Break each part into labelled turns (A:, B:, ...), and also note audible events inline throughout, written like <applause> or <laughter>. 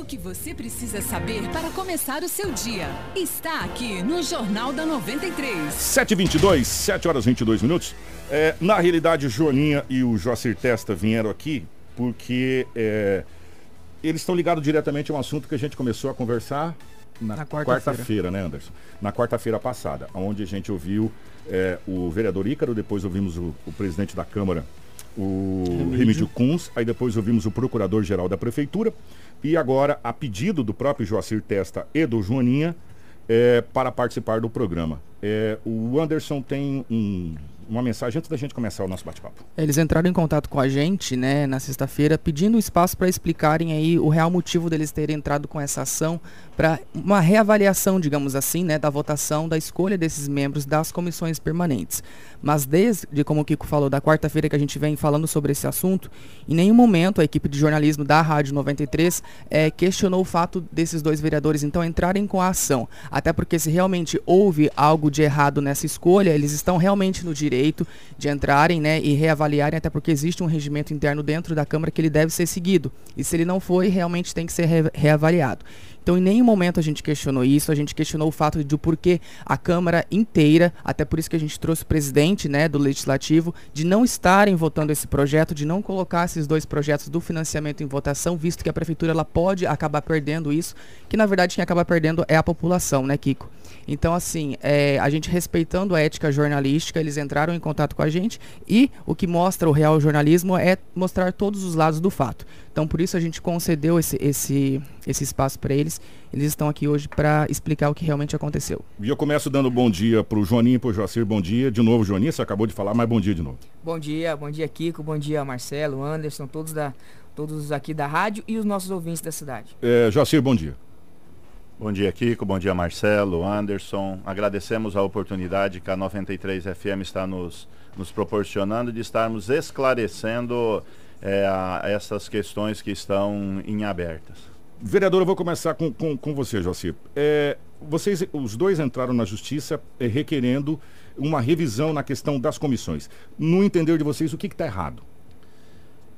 A: Tudo o que você precisa saber para começar o seu dia está aqui no Jornal da 93.
B: 7h22, 7 horas 22 minutos. É, na realidade, o Joaninha e o Joacir Testa vieram aqui porque é, eles estão ligados diretamente a um assunto que a gente começou a conversar na, na quarta-feira, quarta né, Anderson? Na quarta-feira passada, onde a gente ouviu é, o vereador Ícaro, depois ouvimos o, o presidente da Câmara, o. Remídio Kunz, aí depois ouvimos o procurador-geral da Prefeitura, e agora, a pedido do próprio Joacir Testa e do Joaninha, é, para participar do programa. É, o Anderson tem um, uma mensagem antes da gente começar o nosso bate-papo.
C: Eles entraram em contato com a gente, né, na sexta-feira, pedindo espaço para explicarem aí o real motivo deles terem entrado com essa ação para uma reavaliação, digamos assim, né, da votação da escolha desses membros das comissões permanentes. Mas desde, como o Kiko falou, da quarta-feira que a gente vem falando sobre esse assunto, em nenhum momento a equipe de jornalismo da Rádio 93 é, eh, questionou o fato desses dois vereadores então entrarem com a ação. Até porque se realmente houve algo de errado nessa escolha, eles estão realmente no direito de entrarem né, e reavaliarem, até porque existe um regimento interno dentro da Câmara que ele deve ser seguido. E se ele não foi, realmente tem que ser re reavaliado. Então, em nenhum momento a gente questionou isso, a gente questionou o fato de o porquê a Câmara inteira, até por isso que a gente trouxe o presidente né, do Legislativo, de não estarem votando esse projeto, de não colocar esses dois projetos do financiamento em votação, visto que a Prefeitura ela pode acabar perdendo isso, que na verdade quem acaba perdendo é a população, né, Kiko? Então, assim, é, a gente respeitando a ética jornalística, eles entraram em contato com a gente e o que mostra o real jornalismo é mostrar todos os lados do fato. Então, por isso a gente concedeu esse, esse, esse espaço para eles. Eles estão aqui hoje para explicar o que realmente aconteceu.
B: E eu começo dando bom dia para o Joaninho e para o Joacir. Bom dia. De novo, Joaninho, você acabou de falar, mas bom dia de novo.
D: Bom dia, bom dia, Kiko. Bom dia, Marcelo, Anderson, todos, da, todos aqui da rádio e os nossos ouvintes da cidade.
B: É, Joacir, bom dia.
E: Bom dia, Kiko. Bom dia, Marcelo, Anderson. Agradecemos a oportunidade que a 93 FM está nos, nos proporcionando de estarmos esclarecendo é, a, essas questões que estão em abertas.
B: Vereador, eu vou começar com, com, com você, Jocir. É, vocês, os dois entraram na justiça é, requerendo uma revisão na questão das comissões. No entender de vocês, o que está errado?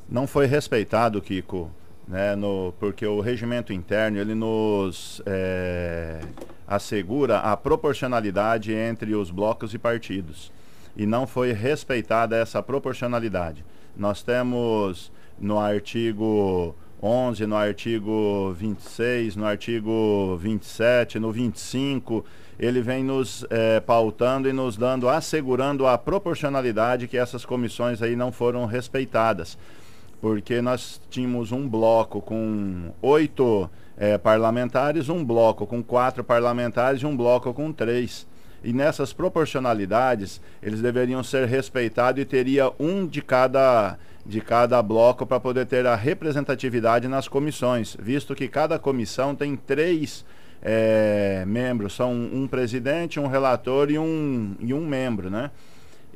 E: Não foi respeitado, Kiko, né, no, porque o regimento interno ele nos é, assegura a proporcionalidade entre os blocos e partidos e não foi respeitada essa proporcionalidade. Nós temos no artigo 11, no artigo 26, no artigo 27, no 25, ele vem nos é, pautando e nos dando, assegurando a proporcionalidade que essas comissões aí não foram respeitadas porque nós tínhamos um bloco com oito é, parlamentares, um bloco com quatro parlamentares e um bloco com três. E nessas proporcionalidades, eles deveriam ser respeitados e teria um de cada, de cada bloco para poder ter a representatividade nas comissões, visto que cada comissão tem três é, membros, são um presidente, um relator e um, e um membro, né?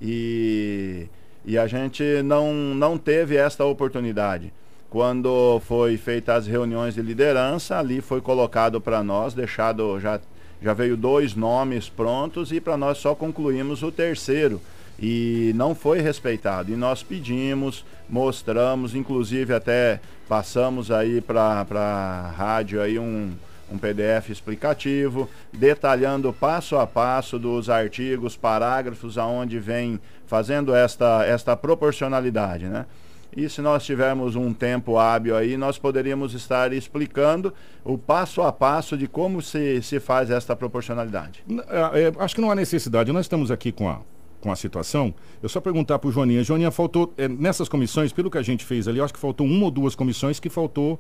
E: E e a gente não, não teve esta oportunidade. Quando foi feitas as reuniões de liderança, ali foi colocado para nós, deixado já já veio dois nomes prontos e para nós só concluímos o terceiro e não foi respeitado. E nós pedimos, mostramos, inclusive até passamos aí para a rádio aí um, um PDF explicativo, detalhando passo a passo dos artigos, parágrafos, aonde vem fazendo esta, esta proporcionalidade, né? E se nós tivermos um tempo hábil aí, nós poderíamos estar explicando o passo a passo de como se, se faz esta proporcionalidade.
B: É, é, acho que não há necessidade. Nós estamos aqui com a, com a situação. Eu só perguntar para o Joaninha. Joaninha, faltou, é, nessas comissões, pelo que a gente fez ali, acho que faltou uma ou duas comissões que faltou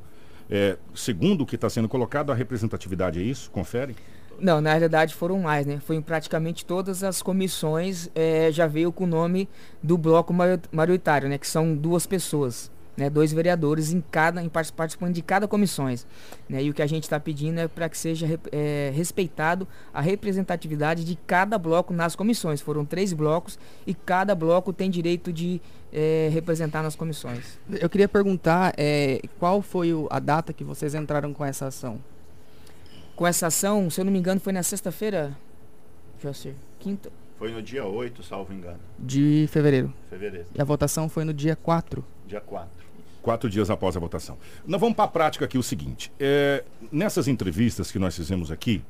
B: é, segundo o que está sendo colocado, a representatividade é isso? Confere?
D: Não, na realidade foram mais, né? Foi em praticamente todas as comissões, é, já veio com o nome do bloco maioritário, né? Que são duas pessoas né, dois vereadores em cada, em participando de cada comissões. Né, e o que a gente está pedindo é para que seja é, respeitado a representatividade de cada bloco nas comissões. Foram três blocos e cada bloco tem direito de é, representar nas comissões.
C: Eu queria perguntar qual foi a data que vocês entraram com essa ação?
D: Com essa ação, se eu não me engano, foi na sexta-feira, José, quinta.
E: Foi no dia 8, salvo engano.
C: De fevereiro.
E: Fevereiro.
C: E a votação foi no dia 4.
E: Dia 4.
B: Quatro dias após a votação. Nós vamos para a prática aqui o seguinte. É, nessas entrevistas que nós fizemos aqui,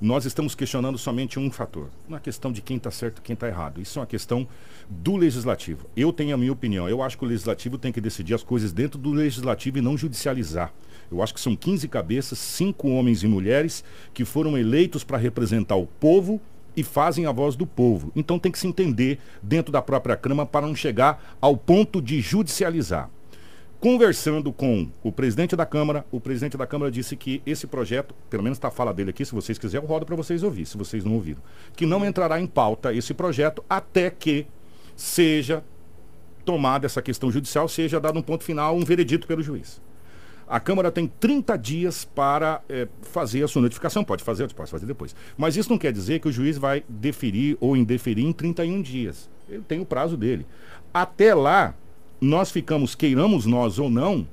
B: nós estamos questionando somente um fator. É questão de quem está certo e quem está errado. Isso é uma questão do legislativo. Eu tenho a minha opinião. Eu acho que o legislativo tem que decidir as coisas dentro do legislativo e não judicializar. Eu acho que são 15 cabeças, cinco homens e mulheres que foram eleitos para representar o povo e fazem a voz do povo. Então tem que se entender dentro da própria Câmara para não chegar ao ponto de judicializar. Conversando com o presidente da Câmara, o presidente da Câmara disse que esse projeto, pelo menos está a fala dele aqui, se vocês quiserem, eu rodo para vocês ouvir, se vocês não ouviram, que não entrará em pauta esse projeto até que seja tomada essa questão judicial, seja dado um ponto final, um veredito pelo juiz. A Câmara tem 30 dias para é, fazer a sua notificação. Pode fazer, pode fazer depois. Mas isso não quer dizer que o juiz vai deferir ou indeferir em 31 dias. Ele tem o prazo dele. Até lá, nós ficamos, queiramos nós ou não,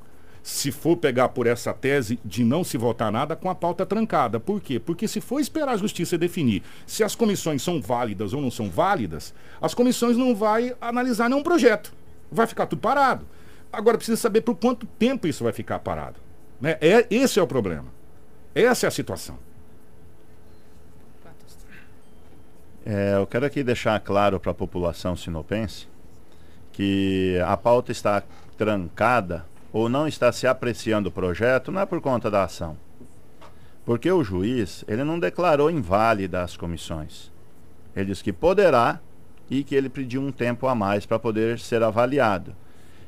B: se for pegar por essa tese de não se votar nada com a pauta trancada. Por quê? Porque se for esperar a justiça definir se as comissões são válidas ou não são válidas, as comissões não vai analisar nenhum projeto. Vai ficar tudo parado. Agora precisa saber por quanto tempo isso vai ficar parado. Né? É, esse é o problema. Essa é a situação.
E: É, eu quero aqui deixar claro para a população sinopense que a pauta está trancada ou não está se apreciando o projeto não é por conta da ação. Porque o juiz, ele não declarou inválida as comissões. Ele disse que poderá e que ele pediu um tempo a mais para poder ser avaliado.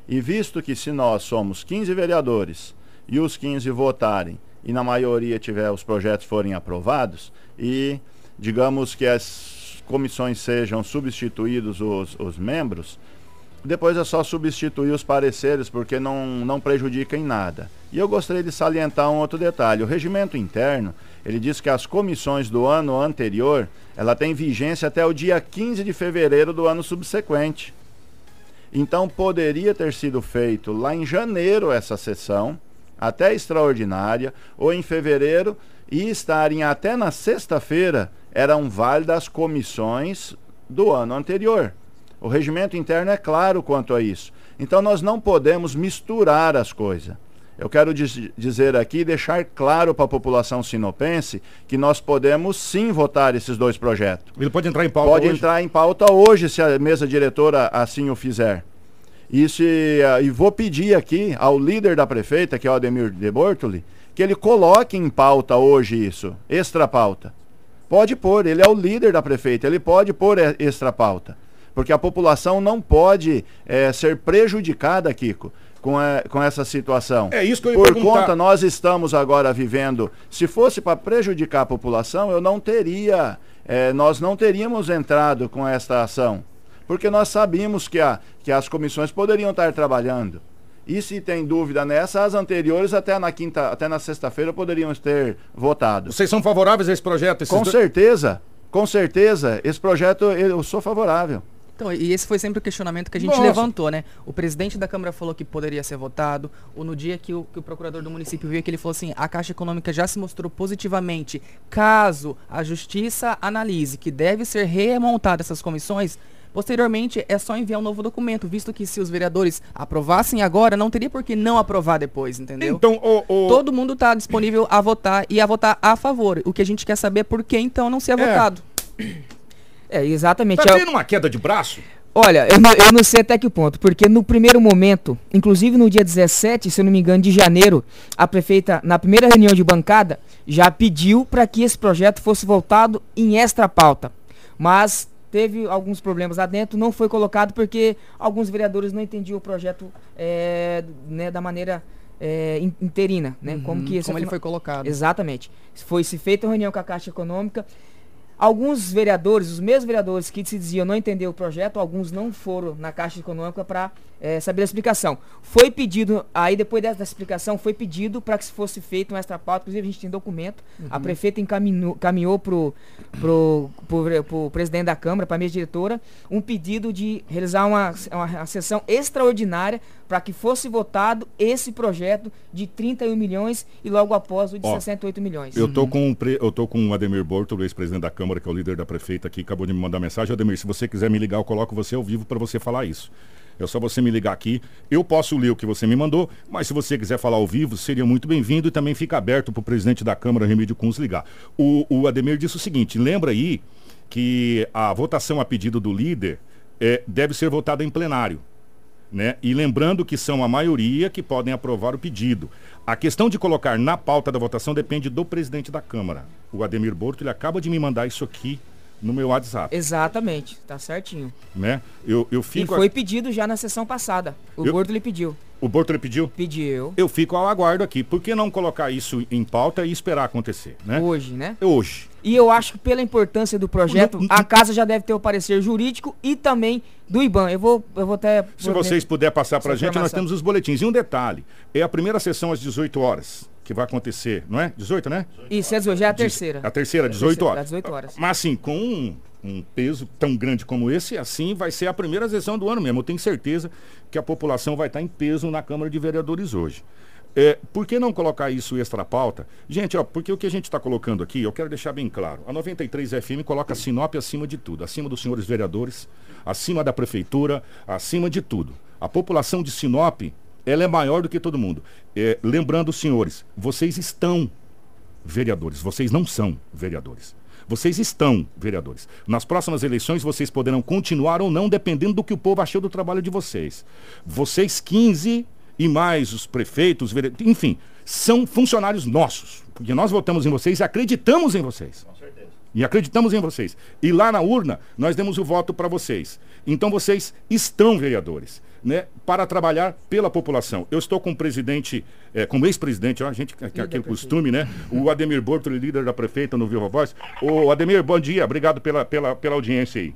E: E visto que se nós somos 15 vereadores e os 15 votarem e na maioria tiver os projetos forem aprovados e digamos que as comissões sejam substituídos os, os membros, depois é só substituir os pareceres, porque não, não prejudica em nada. E eu gostaria de salientar um outro detalhe. O regimento interno, ele diz que as comissões do ano anterior, ela tem vigência até o dia 15 de fevereiro do ano subsequente. Então poderia ter sido feito lá em janeiro essa sessão, até extraordinária, ou em fevereiro, e estarem até na sexta-feira, eram válidas as comissões do ano anterior. O regimento interno é claro quanto a isso. Então nós não podemos misturar as coisas. Eu quero diz dizer aqui, deixar claro para a população sinopense que nós podemos sim votar esses dois projetos.
B: Ele pode entrar em pauta
E: pode
B: hoje?
E: entrar em pauta hoje, se a mesa diretora assim o fizer. E, se, uh, e vou pedir aqui ao líder da prefeita, que é o Ademir de Bortoli, que ele coloque em pauta hoje isso, extra pauta. Pode pôr, ele é o líder da prefeita, ele pode pôr extra pauta porque a população não pode é, ser prejudicada, Kiko, com, a, com essa situação.
B: É isso que eu ia
E: Por
B: perguntar.
E: conta, nós estamos agora vivendo. Se fosse para prejudicar a população, eu não teria, é, nós não teríamos entrado com esta ação. Porque nós sabíamos que, a, que as comissões poderiam estar trabalhando. E se tem dúvida nessa, as anteriores até na quinta, até na sexta-feira poderiam ter votado.
B: Vocês são favoráveis a esse projeto?
E: Com certeza, com certeza, esse projeto eu sou favorável.
C: Então, e esse foi sempre o questionamento que a gente Nossa. levantou, né? O presidente da Câmara falou que poderia ser votado, ou no dia que o, que o procurador do município veio, que ele falou assim, a Caixa Econômica já se mostrou positivamente, caso a Justiça analise que deve ser remontada essas comissões, Posteriormente, é só enviar um novo documento, visto que se os vereadores aprovassem agora, não teria por que não aprovar depois, entendeu?
B: Então, o, o...
C: Todo mundo está disponível a votar e a votar a favor. O que a gente quer saber é por que então não ser é. votado.
D: É, exatamente.
B: Tá tendo uma queda de braço?
D: Olha, eu não, eu não sei até que ponto, porque no primeiro momento, inclusive no dia 17, se eu não me engano, de janeiro, a prefeita, na primeira reunião de bancada, já pediu para que esse projeto fosse voltado em extra pauta. Mas teve alguns problemas lá dentro, não foi colocado porque alguns vereadores não entendiam o projeto é, né, da maneira é, interina, né?
C: Uhum, como que como ele foi colocado.
D: Exatamente. Foi se feita uma reunião com a Caixa Econômica Alguns vereadores, os mesmos vereadores que se diziam não entender o projeto, alguns não foram na Caixa Econômica para é, saber a explicação. Foi pedido, aí depois dessa explicação, foi pedido para que se fosse feito um extra pauta, inclusive a gente tem documento, uhum. a prefeita encaminhou, encaminhou para o pro, pro, pro presidente da Câmara, para a minha diretora, um pedido de realizar uma, uma sessão extraordinária para que fosse votado esse projeto de 31 milhões e logo após o de Ó, 68 milhões.
B: Eu tô uhum. com eu tô com o Ademir Borto, o ex-presidente da Câmara, que é o líder da prefeita aqui, acabou de me mandar mensagem. Ademir, se você quiser me ligar, eu coloco você ao vivo para você falar isso. É só você me ligar aqui. Eu posso ler o que você me mandou, mas se você quiser falar ao vivo, seria muito bem-vindo e também fica aberto para o presidente da Câmara, Remídio Kunz, ligar. O, o Ademir disse o seguinte: lembra aí que a votação a pedido do líder é, deve ser votada em plenário. Né? E lembrando que são a maioria que podem aprovar o pedido. A questão de colocar na pauta da votação depende do presidente da Câmara. O Ademir Borto, ele acaba de me mandar isso aqui no meu WhatsApp.
D: Exatamente, tá certinho.
B: Né? Eu, eu fico
D: e foi a... pedido já na sessão passada. O eu... Borto lhe pediu.
B: O Borto lhe pediu?
D: Pediu.
B: Eu fico ao aguardo aqui. Por que não colocar isso em pauta e esperar acontecer, né?
D: Hoje, né?
B: Hoje.
D: E eu acho que pela importância do projeto, a casa já deve ter o parecer jurídico e também do IBAN. Eu vou, eu vou até...
B: Se vocês puderem passar para a gente, nós temos os boletins. E um detalhe, é a primeira sessão às 18 horas que vai acontecer, não é? 18, né?
D: Isso, é 18, já é a terceira.
B: A terceira, 18 horas.
D: 18 horas.
B: Mas assim, com um, um, peso tão grande como esse, assim vai ser a primeira sessão do ano mesmo. Eu tenho certeza que a população vai estar em peso na Câmara de Vereadores hoje. É, por que não colocar isso extra pauta? Gente, ó, porque o que a gente está colocando aqui, eu quero deixar bem claro. A 93 FM coloca a Sinop acima de tudo, acima dos senhores vereadores, acima da prefeitura, acima de tudo. A população de Sinop ela é maior do que todo mundo. É, lembrando, senhores, vocês estão vereadores, vocês não são vereadores. Vocês estão vereadores. Nas próximas eleições vocês poderão continuar ou não, dependendo do que o povo achou do trabalho de vocês. Vocês 15 e mais os prefeitos, vereadores, enfim, são funcionários nossos. Porque nós votamos em vocês e acreditamos em vocês. Com certeza. E acreditamos em vocês. E lá na urna, nós demos o voto para vocês. Então vocês estão vereadores né, para trabalhar pela população. Eu estou com o presidente, é, com o ex-presidente, a gente que é aquele costume, né? O Ademir Bortoli, líder da prefeita no Viva Voz. O Ademir, bom dia, obrigado pela, pela, pela audiência aí.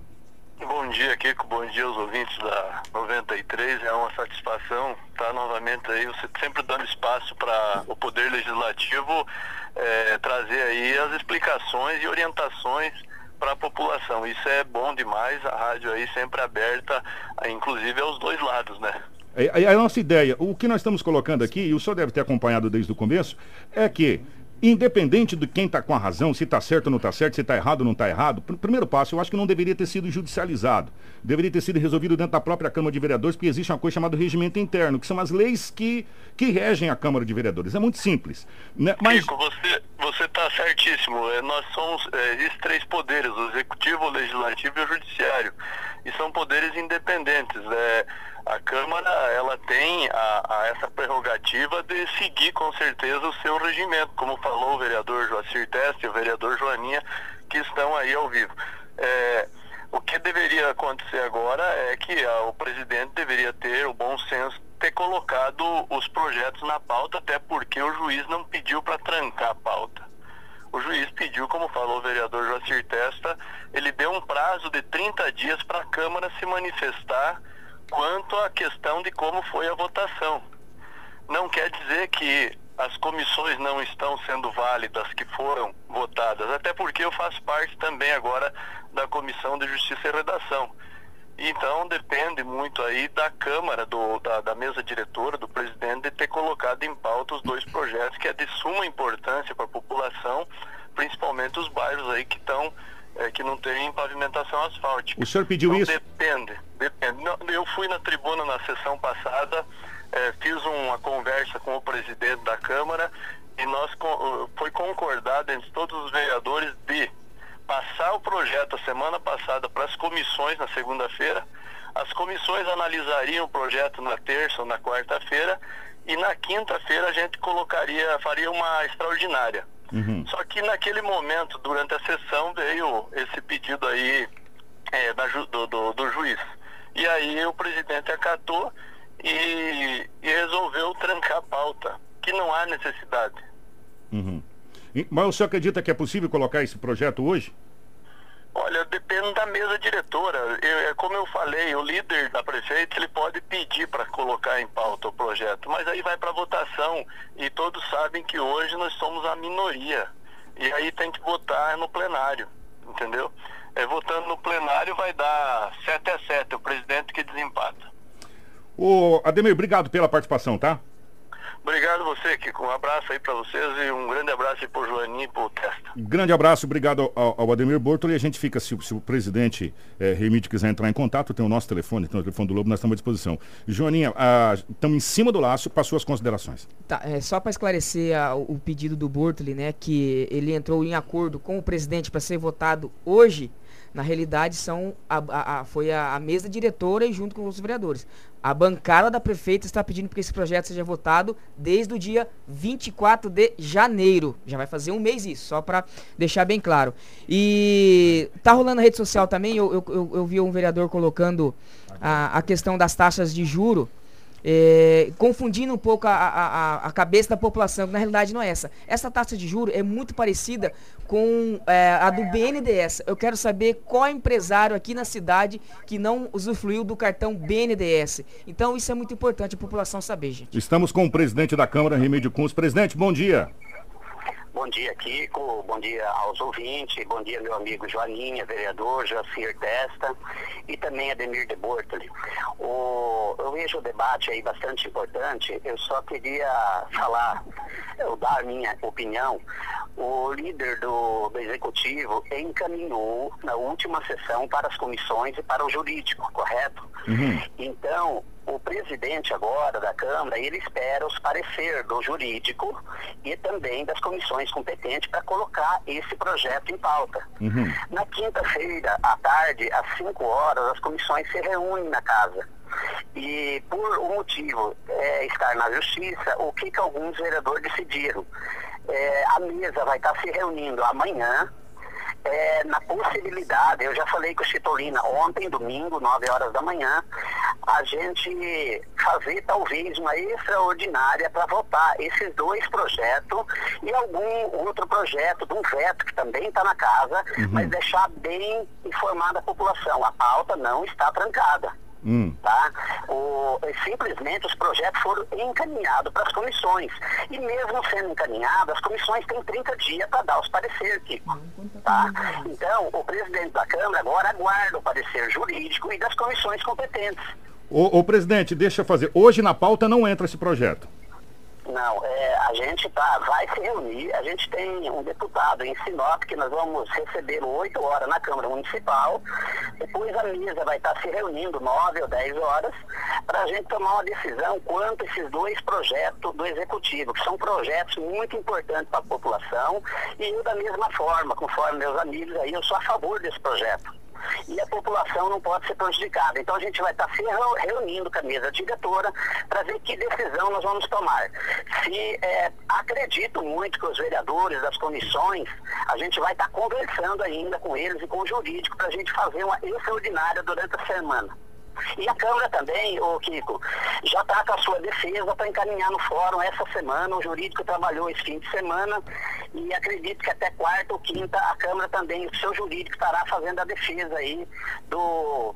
F: Bom dia, Kiko. Bom dia aos ouvintes da 93. É uma satisfação estar novamente aí, você sempre dando espaço para o Poder Legislativo é, trazer aí as explicações e orientações para a população. Isso é bom demais, a rádio aí sempre aberta, inclusive aos dois lados, né?
B: É, é a nossa ideia, o que nós estamos colocando aqui, e o senhor deve ter acompanhado desde o começo, é que independente de quem está com a razão, se está certo ou não está certo, se está errado ou não está errado, pr primeiro passo, eu acho que não deveria ter sido judicializado. Deveria ter sido resolvido dentro da própria Câmara de Vereadores, porque existe uma coisa chamada regimento interno, que são as leis que, que regem a Câmara de Vereadores. É muito simples.
F: Né? Mas... Chico, você está certíssimo. É, nós somos, é, existem três poderes, o executivo, o legislativo e o judiciário. E são poderes independentes. É, a Câmara ela tem a, a, essa prerrogativa de seguir com certeza o seu regimento, como falou o vereador Joacir Teste e o vereador Joaninha, que estão aí ao vivo. É, o que deveria acontecer agora é que a, o presidente deveria ter o bom senso ter colocado os projetos na pauta, até porque o juiz não pediu para trancar a pauta. O juiz pediu, como falou o vereador Joacir Testa, ele deu um prazo de 30 dias para a Câmara se manifestar quanto à questão de como foi a votação. Não quer dizer que as comissões não estão sendo válidas que foram votadas, até porque eu faço parte também agora da Comissão de Justiça e Redação. Então depende muito aí da Câmara, do, da, da, mesa diretora, do presidente, de ter colocado em pauta os dois projetos que é de suma importância para a população, principalmente os bairros aí que estão é, que não tem pavimentação asfáltica.
B: O senhor pediu então, isso?
F: Depende, depende. Não, eu fui na tribuna na sessão passada, é, fiz uma conversa com o presidente da Câmara e nós foi concordado entre todos os vereadores de passar o projeto a semana passada para as comissões na segunda-feira. As comissões analisariam o projeto na terça ou na quarta-feira e na quinta-feira a gente colocaria, faria uma extraordinária. Uhum. Só que naquele momento, durante a sessão, veio esse pedido aí é, da, do, do, do, juiz. E aí o presidente acatou e, e, resolveu trancar a pauta, que não há necessidade.
B: Uhum. Mas o senhor acredita que é possível colocar esse projeto hoje?
F: Olha, depende da mesa diretora. Eu, é como eu falei, o líder da prefeita ele pode pedir para colocar em pauta o projeto, mas aí vai para votação e todos sabem que hoje nós somos a minoria e aí tem que votar no plenário, entendeu? É, votando no plenário vai dar 7 a 7, o presidente que desempata.
B: Ô, Ademir, obrigado pela participação, tá?
F: Obrigado você, Kiko. Um abraço aí para vocês e um grande abraço aí pro Joaninho e pro Testa.
B: Grande abraço, obrigado ao, ao Ademir Bortoli. A gente fica, se, se o presidente é, Remídio quiser entrar em contato, tem o nosso telefone, tem o telefone do Lobo, nós estamos à disposição. Joaninha, estamos em cima do laço para suas considerações.
D: Tá, é, só para esclarecer a, o pedido do Bortoli, né, que ele entrou em acordo com o presidente para ser votado hoje, na realidade são a, a, a, foi a, a, mesa diretora e junto com os vereadores. A bancada da prefeita está pedindo que esse projeto seja votado desde o dia 24 de janeiro. Já vai fazer um mês isso, só para deixar bem claro. E tá rolando na rede social também, eu, eu, eu, vi um vereador colocando a, a questão das taxas de juro é, confundindo um pouco a, a, a, cabeça da população, que na realidade não é essa. Essa taxa de juro é muito parecida com é, a do BNDES. Eu quero saber qual empresário aqui na cidade que não usufruiu do cartão BNDES. Então isso é muito importante a população saber, gente.
B: Estamos com o presidente da Câmara, Remédio Cunz. Presidente, bom dia.
G: Bom dia, Kiko. Bom dia aos ouvintes. Bom dia, meu amigo Joaninha, vereador, Jacir Testa e também Ademir de Bortoli. O, eu vejo o debate aí bastante importante. Eu só queria falar, eu dar a minha opinião. O líder do, do executivo encaminhou na última sessão para as comissões e para o jurídico, correto? Uhum. Então, o presidente agora da Câmara, ele espera os parecer do jurídico e também das comissões competentes para colocar esse projeto em pauta. Uhum. Na quinta-feira, à tarde, às 5 horas, as comissões se reúnem na casa. E por o motivo é, estar na justiça, o que, que alguns vereadores decidiram? É, a mesa vai estar se reunindo amanhã, é, na possibilidade, eu já falei com o Chitolina ontem, domingo, 9 horas da manhã, a gente fazer talvez uma extraordinária para votar esses dois projetos e algum outro projeto de um veto que também está na casa, uhum. mas deixar bem informada a população. A pauta não está trancada. Hum. Tá? O, simplesmente os projetos foram encaminhados para as comissões. E mesmo sendo encaminhados, as comissões têm 30 dias para dar os pareceres, Kiko. Tá? Então, o presidente da Câmara agora aguarda o parecer jurídico e das comissões competentes.
B: O, o presidente, deixa eu fazer. Hoje na pauta não entra esse projeto.
G: Não, é, a gente tá, vai se reunir, a gente tem um deputado em Sinop que nós vamos receber 8 horas na Câmara Municipal, depois a mesa vai estar tá se reunindo 9 ou 10 horas, para a gente tomar uma decisão quanto esses dois projetos do Executivo, que são projetos muito importantes para a população, e da mesma forma, conforme meus amigos aí, eu sou a favor desse projeto e a população não pode ser prejudicada. Então a gente vai estar se reunindo com a mesa diretora para ver que decisão nós vamos tomar. Se é, acredito muito que os vereadores das comissões, a gente vai estar conversando ainda com eles e com o jurídico para a gente fazer uma extraordinária durante a semana. E a Câmara também, o Kiko, já está com a sua defesa para encaminhar no fórum essa semana. O jurídico trabalhou esse fim de semana e acredito que até quarta ou quinta a Câmara também, o seu jurídico estará fazendo a defesa aí do,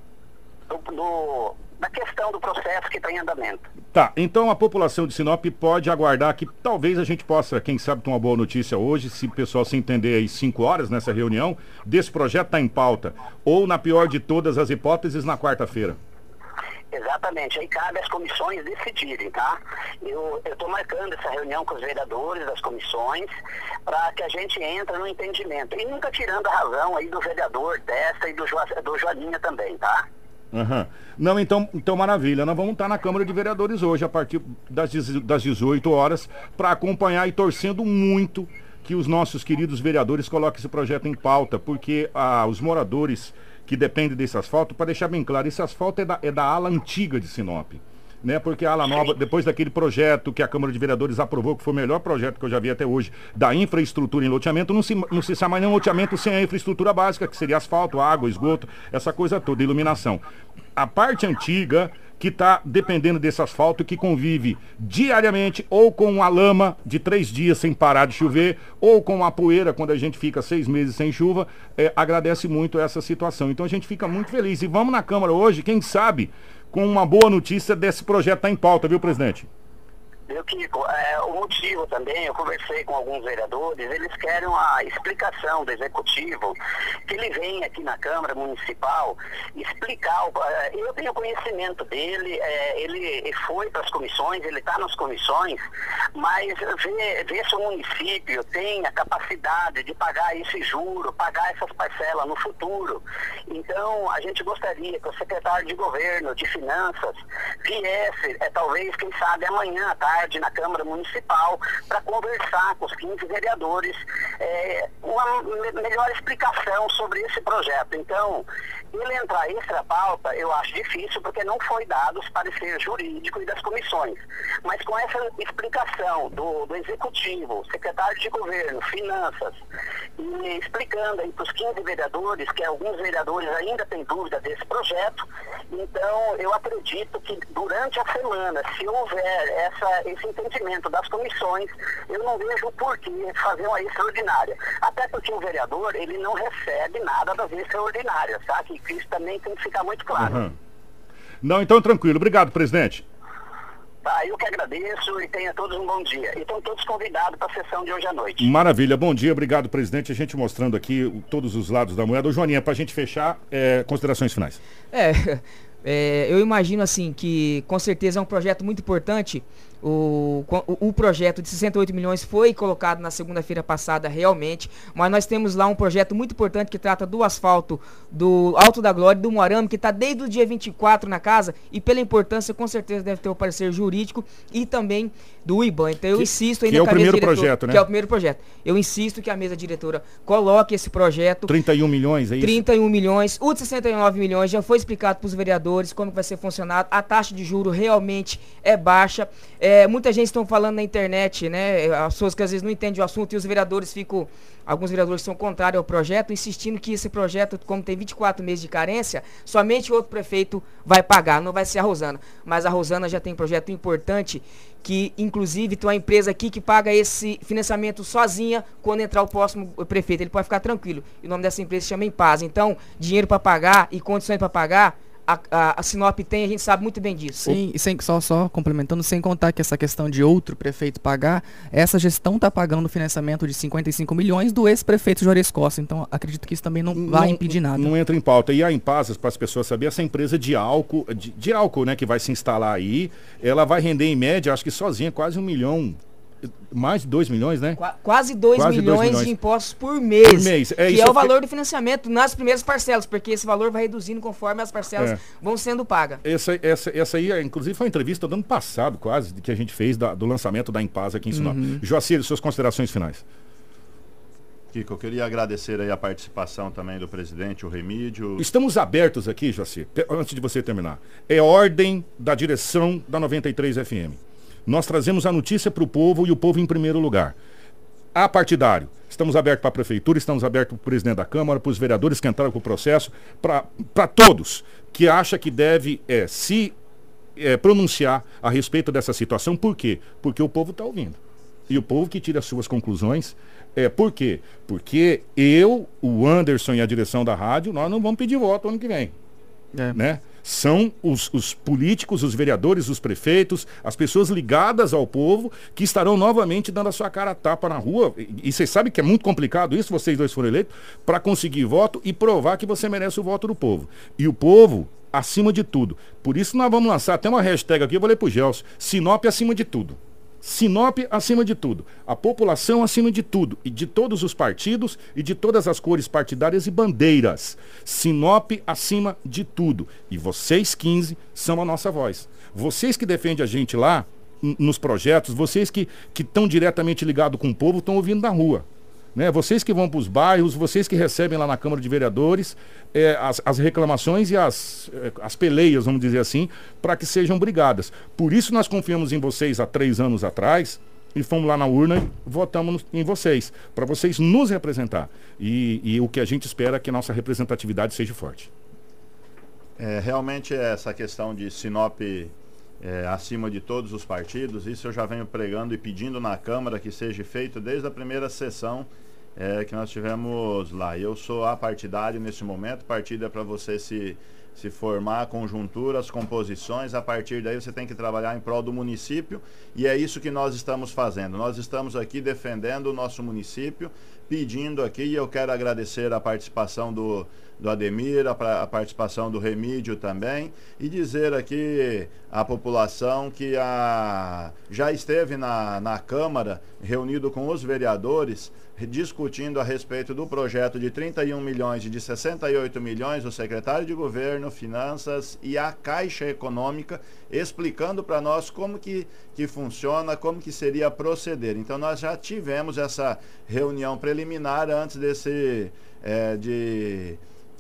G: do, do da questão do processo que está em andamento.
B: Tá, então a população de Sinop pode aguardar que talvez a gente possa, quem sabe, ter uma boa notícia hoje, se o pessoal se entender aí cinco horas nessa reunião, desse projeto está em pauta, ou na pior de todas as hipóteses, na quarta-feira.
G: Exatamente, aí cabe às comissões decidirem, tá? Eu estou marcando essa reunião com os vereadores das comissões para que a gente entre no entendimento. E nunca tirando a razão aí do vereador desta e do, jo, do Joaninha também, tá?
B: Uhum. Não, então, então maravilha. Nós vamos estar na Câmara de Vereadores hoje, a partir das, das 18 horas, para acompanhar e torcendo muito que os nossos queridos vereadores coloquem esse projeto em pauta, porque ah, os moradores que dependem desse asfalto, para deixar bem claro, esse asfalto é da, é da ala antiga de Sinop. Né, porque a ala nova, depois daquele projeto que a Câmara de Vereadores aprovou, que foi o melhor projeto que eu já vi até hoje, da infraestrutura em loteamento, não se, não se sabe mais nenhum loteamento sem a infraestrutura básica, que seria asfalto, água, esgoto, essa coisa toda, iluminação. A parte antiga, que está dependendo desse asfalto, que convive diariamente ou com a lama de três dias sem parar de chover, ou com a poeira quando a gente fica seis meses sem chuva, é, agradece muito essa situação. Então a gente fica muito feliz. E vamos na Câmara hoje, quem sabe, com uma boa notícia desse projeto tá em pauta, viu, presidente?
G: Viu, Kiko? É, o motivo também, eu conversei com alguns vereadores, eles querem a explicação do executivo, que ele vem aqui na Câmara Municipal explicar. É, eu tenho conhecimento dele, é, ele foi para as comissões, ele está nas comissões, mas ver, se o município tem a capacidade de pagar esse juro, pagar essas parcelas no futuro. Então, a gente gostaria que o secretário de governo, de finanças, viesse, é, talvez, quem sabe, amanhã tarde, tarde na Câmara Municipal para conversar com os 15 vereadores é, uma melhor explicação sobre esse projeto. Então, ele entrar extra pauta, eu acho difícil, porque não foi dado os pareceres jurídicos e das comissões. Mas com essa explicação do, do Executivo, secretário de Governo, Finanças, e explicando aí para os 15 vereadores, que alguns vereadores ainda têm dúvida desse projeto, então eu acredito que durante a semana, se houver essa, esse entendimento das comissões, eu não vejo por que fazer uma extraordinária. Até porque o vereador, ele não recebe nada das extraordinárias, tá? Que isso também tem que ficar muito claro. Uhum.
B: Não, então tranquilo. Obrigado, presidente.
G: Tá, eu que agradeço e tenha todos um bom dia. E estão todos convidados para a sessão de hoje à noite.
B: Maravilha, bom dia, obrigado, presidente. A gente mostrando aqui todos os lados da moeda. Ô, Joaninha, para a gente fechar, é, considerações finais.
D: É, <laughs> é, eu imagino assim que com certeza é um projeto muito importante o, o, o, projeto de 68 milhões foi colocado na segunda-feira passada realmente, mas nós temos lá um projeto muito importante que trata do asfalto do Alto da Glória do Moarame, que está desde o dia 24 na casa e pela importância com certeza deve ter o parecer jurídico e também do IBAN. Então eu que, insisto ainda
B: que é o primeiro projeto, né?
D: Que é o primeiro projeto. Eu insisto que a mesa diretora coloque esse projeto.
B: 31 milhões, é isso?
D: 31 milhões. O de 69 milhões já foi explicado para os vereadores como vai ser funcionado. A taxa de juro realmente é baixa. É, muita gente estão falando na internet, né? As pessoas que às vezes não entendem o assunto e os vereadores ficam. Alguns vereadores são contrários ao projeto, insistindo que esse projeto, como tem 24 meses de carência, somente outro prefeito vai pagar, não vai ser a Rosana. Mas a Rosana já tem um projeto importante que, inclusive, tem uma empresa aqui que paga esse financiamento sozinha quando entrar o próximo prefeito. Ele pode ficar tranquilo. E o nome dessa empresa se chama Em Paz. Então, dinheiro para pagar e condições para pagar a, a, a, Sinop tem, a gente sabe muito bem disso.
C: Sim, e sem, só, só complementando, sem contar que essa questão de outro prefeito pagar, essa gestão está pagando o financiamento de 55 milhões do ex-prefeito Juarez Costa. Então, acredito que isso também não, não vai impedir nada.
B: Não entra em pauta. E a Impasas, para as pessoas saberem, essa empresa de álcool, de, de álcool, né, que vai se instalar aí, ela vai render em média, acho que sozinha, quase um milhão mais de 2 milhões, né?
D: Qu quase 2 milhões, milhões, de impostos por mês. Por mês. É, que é o valor do financiamento nas primeiras parcelas, porque esse valor vai reduzindo conforme as parcelas é. vão sendo pagas.
B: Essa, essa, essa aí, inclusive, foi uma entrevista do ano passado, quase, que a gente fez da, do lançamento da Impasa aqui em Sinop. Uhum. Joacir, suas considerações finais.
E: Kiko, eu queria agradecer aí a participação também do presidente, o Remídio.
B: Estamos abertos aqui, Joacir, antes de você terminar. É ordem da direção da 93 FM. Nós trazemos a notícia para o povo e o povo em primeiro lugar. A partidário. Estamos abertos para a prefeitura, estamos abertos para o presidente da Câmara, para os vereadores que entraram com o processo, para todos que acha que deve é, se é, pronunciar a respeito dessa situação. Por quê? Porque o povo está ouvindo. E o povo que tira as suas conclusões. É, por quê? Porque eu, o Anderson e a direção da rádio, nós não vamos pedir voto ano que vem. É. Né? São os, os, políticos, os vereadores, os prefeitos, as pessoas ligadas ao povo que estarão novamente dando a sua cara a tapa na rua. E, vocês sabem que é muito complicado isso, vocês dois foram eleitos, para conseguir voto e provar que você merece o voto do povo. E o povo, acima de tudo. Por isso nós vamos lançar até uma hashtag aqui, eu vou ler pro Gelson. Sinop acima de tudo. Sinop acima de tudo, a população acima de tudo, e de todos os partidos e de todas as cores partidárias e bandeiras. Sinop acima de tudo. E vocês 15 são a nossa voz. Vocês que defendem a gente lá nos projetos, vocês que estão diretamente ligados com o povo, estão ouvindo na rua. Né? Vocês que vão para os bairros, vocês que recebem lá na Câmara de Vereadores é, as, as, reclamações e as, é, as peleias, vamos dizer assim, para que sejam brigadas. Por isso nós confiamos em vocês há três anos atrás e fomos lá na urna e votamos em vocês, para vocês nos representar. E, e, o que a gente espera é que a nossa representatividade seja forte.
E: É, realmente essa questão de Sinop é, acima de todos os partidos, isso eu já venho pregando e pedindo na Câmara que seja feito desde a primeira sessão é, que nós tivemos lá. Eu sou apartidário nesse momento, partido é para você se se formar conjunturas, composições, a partir daí você tem que trabalhar em prol do município e é isso que nós estamos fazendo. Nós estamos aqui defendendo o nosso município, pedindo aqui, e eu quero agradecer a participação do, do Ademir, a, a, participação do Remídio também, e dizer aqui à população que a, já esteve na, na Câmara, reunido com os vereadores, discutindo a respeito do projeto de 31 milhões e de 68 milhões, o secretário de Governo, Finanças e a Caixa Econômica, explicando para nós como que, que funciona, como que seria proceder. Então nós já tivemos essa reunião preliminar antes desse é, de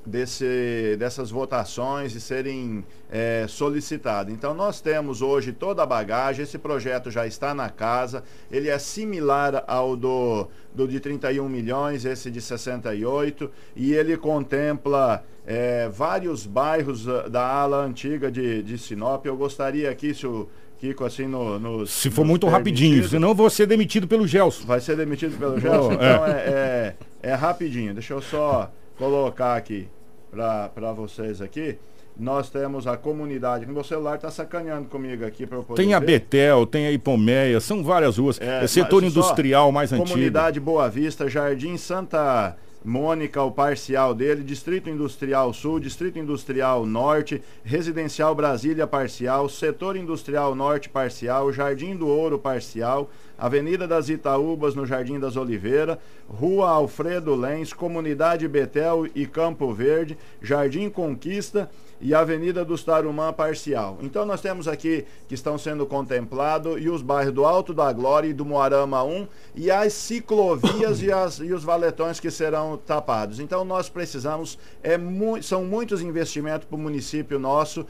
E: desse, dessas votações e serem é, solicitadas. Então, nós temos hoje toda a bagagem, esse projeto já está na casa, ele é similar ao do, do de 31 milhões, esse de 68, e ele contempla é, vários bairros da ala antiga de, de Sinop. Eu gostaria aqui, se o Kiko, assim, no, no
B: Se for muito rapidinho, senão eu vou ser demitido pelo Gelson.
E: Vai ser demitido pelo Gelson? então, é, é, é rapidinho. Deixa eu só colocar aqui para vocês aqui. Nós temos a comunidade. Meu celular está sacaneando comigo aqui para eu
B: poder. Tem a ver. Betel, tem a Ipomeia, são várias ruas. É, é setor industrial mais
E: comunidade
B: antigo.
E: Comunidade Boa Vista, Jardim Santa Mônica, o parcial dele, Distrito Industrial Sul, Distrito Industrial Norte, Residencial Brasília parcial, Setor Industrial Norte parcial, Jardim do Ouro parcial, Avenida das Itaúbas, no Jardim das Oliveiras, Rua Alfredo Lens, Comunidade Betel e Campo Verde, Jardim Conquista e Avenida dos Tarumã Parcial. Então nós temos aqui que estão sendo contemplados e os bairros do Alto da Glória e do Moarama 1 e as ciclovias e, as, e os valetões que serão tapados. Então nós precisamos, é mu são muitos investimentos para o município nosso.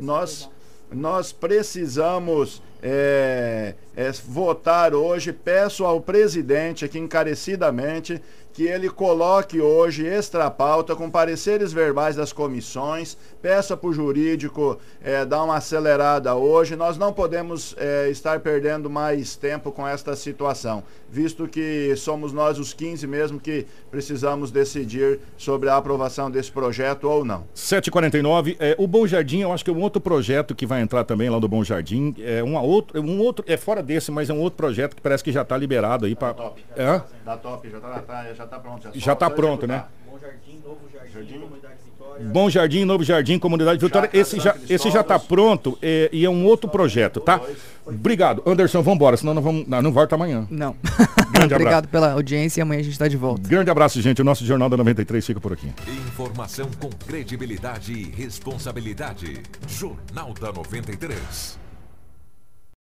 E: Nós nós precisamos é, é, votar hoje. Peço ao presidente aqui encarecidamente que ele coloque hoje extra pauta com pareceres verbais das comissões, peça para o jurídico é, dar uma acelerada hoje. Nós não podemos é, estar perdendo mais tempo com esta situação, visto que somos nós os 15 mesmo que precisamos decidir sobre a aprovação desse projeto ou não.
B: 749, é, o Bom Jardim, eu acho que é um outro projeto que vai entrar também lá do Bom Jardim, é uma outro, um outro, é fora desse, mas é um outro projeto que parece que já está liberado aí para...
E: Da top, é? da top, já está tá, já tá pronto.
B: Já está pronto, né? Bom Jardim, Novo Jardim, Jardim. Comunidade Vitória. Bom Jardim, Novo Jardim, Comunidade Vitória. Esse já, esse já está pronto é, e é um outro projeto, tá? Obrigado. Anderson, vamos embora, senão não, vamos, não, não volta amanhã.
C: Não. Grande <laughs> Obrigado pela audiência e amanhã a gente está de volta.
B: Grande abraço, gente. O nosso Jornal da 93 fica por aqui.
H: Informação com credibilidade e responsabilidade. Jornal da 93.